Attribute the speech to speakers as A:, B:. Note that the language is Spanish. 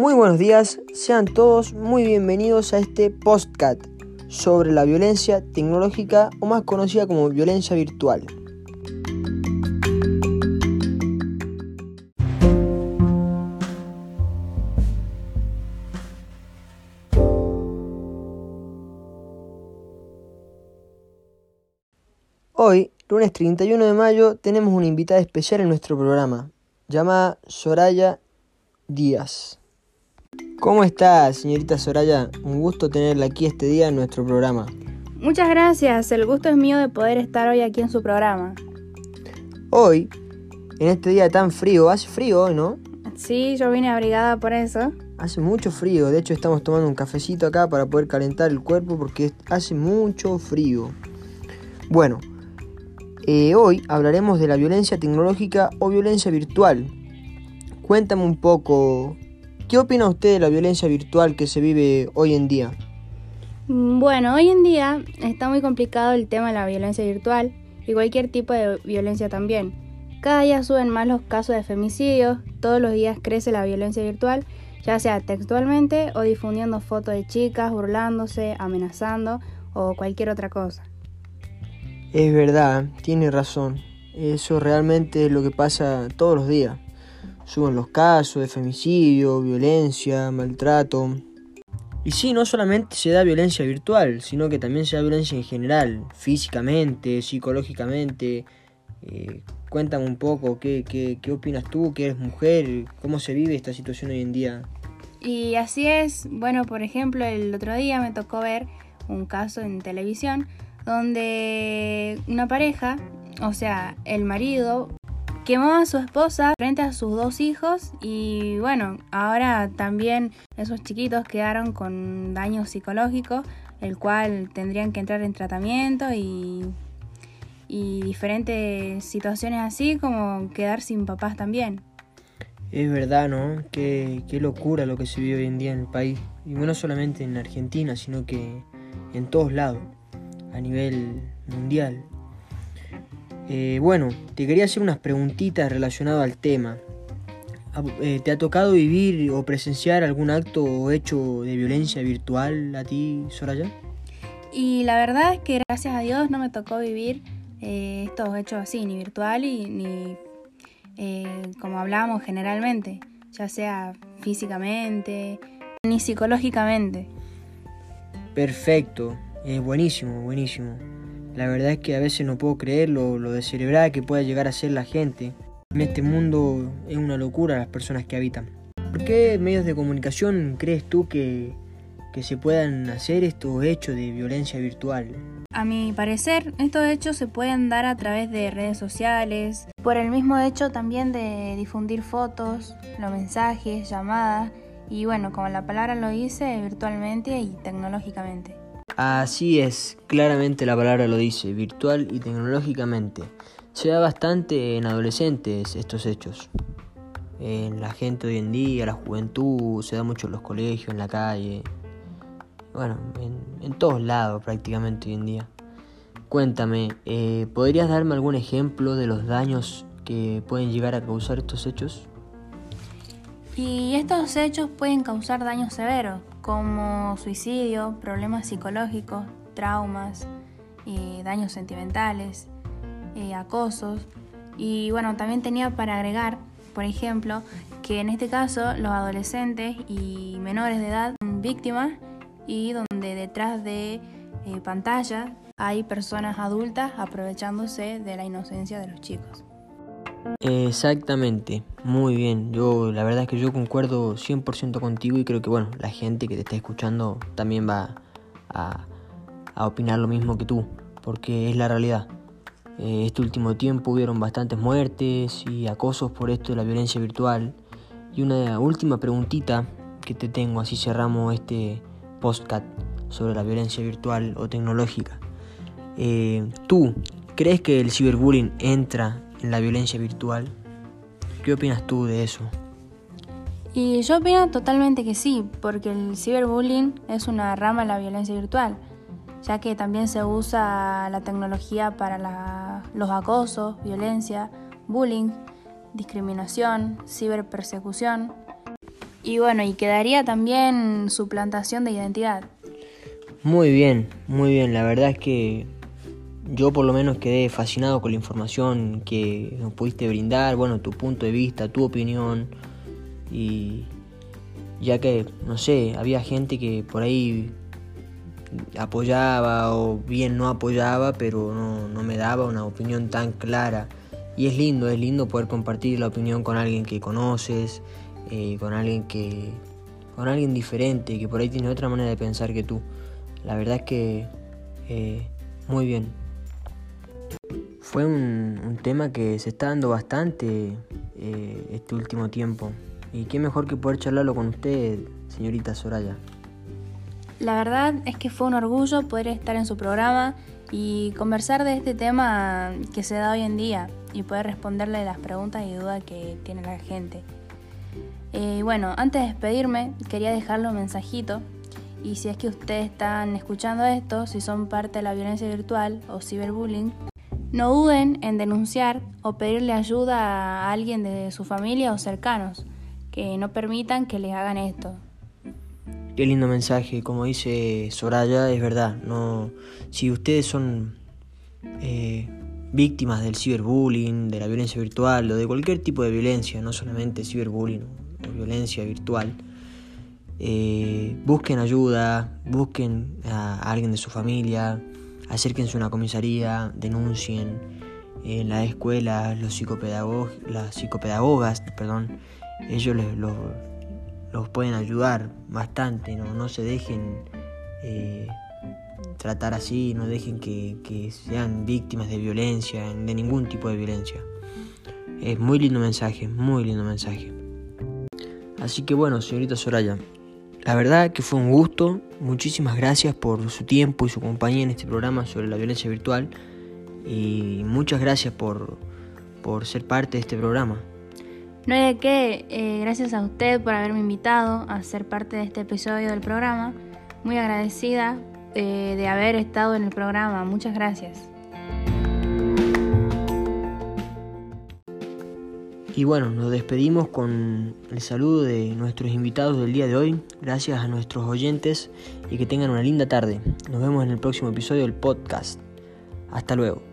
A: Muy buenos días, sean todos muy bienvenidos a este postcat sobre la violencia tecnológica o más conocida como violencia virtual. Hoy, lunes 31 de mayo, tenemos una invitada especial en nuestro programa, llamada Soraya Díaz. ¿Cómo está, señorita Soraya? Un gusto tenerla aquí este día en nuestro programa.
B: Muchas gracias, el gusto es mío de poder estar hoy aquí en su programa.
A: Hoy, en este día tan frío, hace frío hoy, ¿no?
B: Sí, yo vine abrigada por eso.
A: Hace mucho frío, de hecho estamos tomando un cafecito acá para poder calentar el cuerpo porque hace mucho frío. Bueno, eh, hoy hablaremos de la violencia tecnológica o violencia virtual. Cuéntame un poco, ¿Qué opina usted de la violencia virtual que se vive hoy en día?
B: Mm, bueno, hoy en día está muy complicado el tema de la violencia virtual y cualquier tipo de violencia también. Cada día suben más los casos de femicidios, todos los días crece la violencia virtual, ya sea textualmente o difundiendo fotos de chicas, burlándose, amenazando o cualquier otra cosa.
A: Es verdad, tiene razón. Eso realmente es lo que pasa todos los días suben los casos de femicidio, violencia, maltrato. Y sí, no solamente se da violencia virtual, sino que también se da violencia en general, físicamente, psicológicamente. Eh, cuéntame un poco, ¿qué, qué, qué opinas tú, que eres mujer? ¿Cómo se vive esta situación hoy en día?
B: Y así es, bueno, por ejemplo, el otro día me tocó ver un caso en televisión donde una pareja, o sea, el marido quemó a su esposa frente a sus dos hijos y bueno, ahora también esos chiquitos quedaron con daño psicológico, el cual tendrían que entrar en tratamiento y, y diferentes situaciones así como quedar sin papás también.
A: Es verdad, ¿no? Qué, qué locura lo que se vive hoy en día en el país. Y no solamente en Argentina, sino que en todos lados, a nivel mundial. Eh, bueno, te quería hacer unas preguntitas relacionadas al tema. Ah, eh, ¿Te ha tocado vivir o presenciar algún acto o hecho de violencia virtual a ti, Soraya?
B: Y la verdad es que gracias a Dios no me tocó vivir eh, estos hechos así, ni virtual y, ni como hablábamos generalmente, ya sea físicamente ni psicológicamente.
A: Perfecto, es buenísimo, buenísimo. La verdad es que a veces no puedo creer lo, lo descerebrada que pueda llegar a ser la gente. En este mundo es una locura las personas que habitan. ¿Por qué medios de comunicación crees tú que, que se puedan hacer estos hechos de violencia virtual?
B: A mi parecer, estos hechos se pueden dar a través de redes sociales, por el mismo hecho también de difundir fotos, los mensajes, llamadas y bueno, como la palabra lo dice, virtualmente y tecnológicamente.
A: Así es, claramente la palabra lo dice, virtual y tecnológicamente. Se da bastante en adolescentes estos hechos. En la gente hoy en día, la juventud, se da mucho en los colegios, en la calle. Bueno, en, todos lados prácticamente hoy en día. Cuéntame, eh, ¿podrías darme algún ejemplo de los daños que pueden llegar a causar estos hechos?
B: Y estos hechos pueden causar daños severos, como suicidio, problemas psicológicos, traumas, eh, daños sentimentales, eh, acosos. Y bueno, también tenía para agregar, por ejemplo, que en este caso los adolescentes y menores de edad son víctimas y donde detrás de eh, pantalla hay personas adultas aprovechándose de la inocencia de los chicos.
A: Exactamente, muy bien. Yo la verdad es que yo concuerdo 100% contigo y creo que bueno, la gente que te está escuchando también va a, opinar lo mismo que tú, porque es la realidad. Eh, este último tiempo hubieron bastantes muertes y acosos por esto de la violencia virtual. Y una última preguntita que te tengo, así cerramos este postcat sobre la violencia virtual o tecnológica. Eh, ¿Tú crees que el ciberbullying entra en la violencia virtual. ¿Qué opinas tú de eso?
B: Y yo opino totalmente que sí, porque el ciberbullying es una rama de la violencia virtual, ya que también se usa la tecnología para los acosos, violencia, bullying, discriminación, ciberpersecución. Y bueno, y quedaría también suplantación de identidad.
A: Muy bien, muy bien. La verdad es que yo por lo menos quedé fascinado con la información que nos pudiste brindar, bueno, tu punto de vista, tu opinión. Y ya que, no sé, había gente que por ahí apoyaba o bien no apoyaba, pero no, no me daba una opinión tan clara. Y es lindo, es lindo poder compartir la opinión con alguien que conoces, eh, con alguien que. con alguien diferente, que por ahí tiene otra manera de pensar que tú. La verdad es que eh, muy bien. Fue un, tema que se está dando bastante eh, este último tiempo. Y qué mejor que poder charlarlo con usted, señorita Soraya.
B: La verdad es que fue un orgullo poder estar en su programa y conversar de este tema que se da hoy en día y poder responderle las preguntas y dudas que tiene la gente. Eh, bueno, antes de despedirme, quería dejarle un mensajito. Y si es que ustedes están escuchando esto, si son parte de la violencia virtual o ciberbullying, no duden en denunciar o pedirle ayuda a alguien de su familia o cercanos, que no permitan que les hagan esto.
A: Qué lindo mensaje, como dice Soraya, es verdad. No, si ustedes son eh, víctimas del ciberbullying, de la violencia virtual o de cualquier tipo de violencia, no solamente ciberbullying o violencia virtual, eh, busquen ayuda, busquen a alguien de su familia, acérquense a una comisaría, denuncien. En la escuela, los psicopedagogos, las psicopedagogas, perdón, ellos les, los, los pueden ayudar bastante, no, no se dejen eh, tratar así, no dejen que, que, sean víctimas de violencia, de ningún tipo de violencia. Es muy lindo mensaje, muy lindo mensaje. Así que bueno, señorita Soraya, la verdad que fue un gusto. Muchísimas gracias por su tiempo y su compañía en este programa sobre la violencia virtual. Y muchas gracias por, por ser parte de este programa.
B: No hay de qué, eh, gracias a usted por haberme invitado a ser parte de este episodio del programa. Muy agradecida eh, de haber estado en el programa. Muchas gracias.
A: Y bueno, nos despedimos con el saludo de nuestros invitados del día de hoy. Gracias a nuestros oyentes y que tengan una linda tarde. Nos vemos en el próximo episodio del podcast. Hasta luego.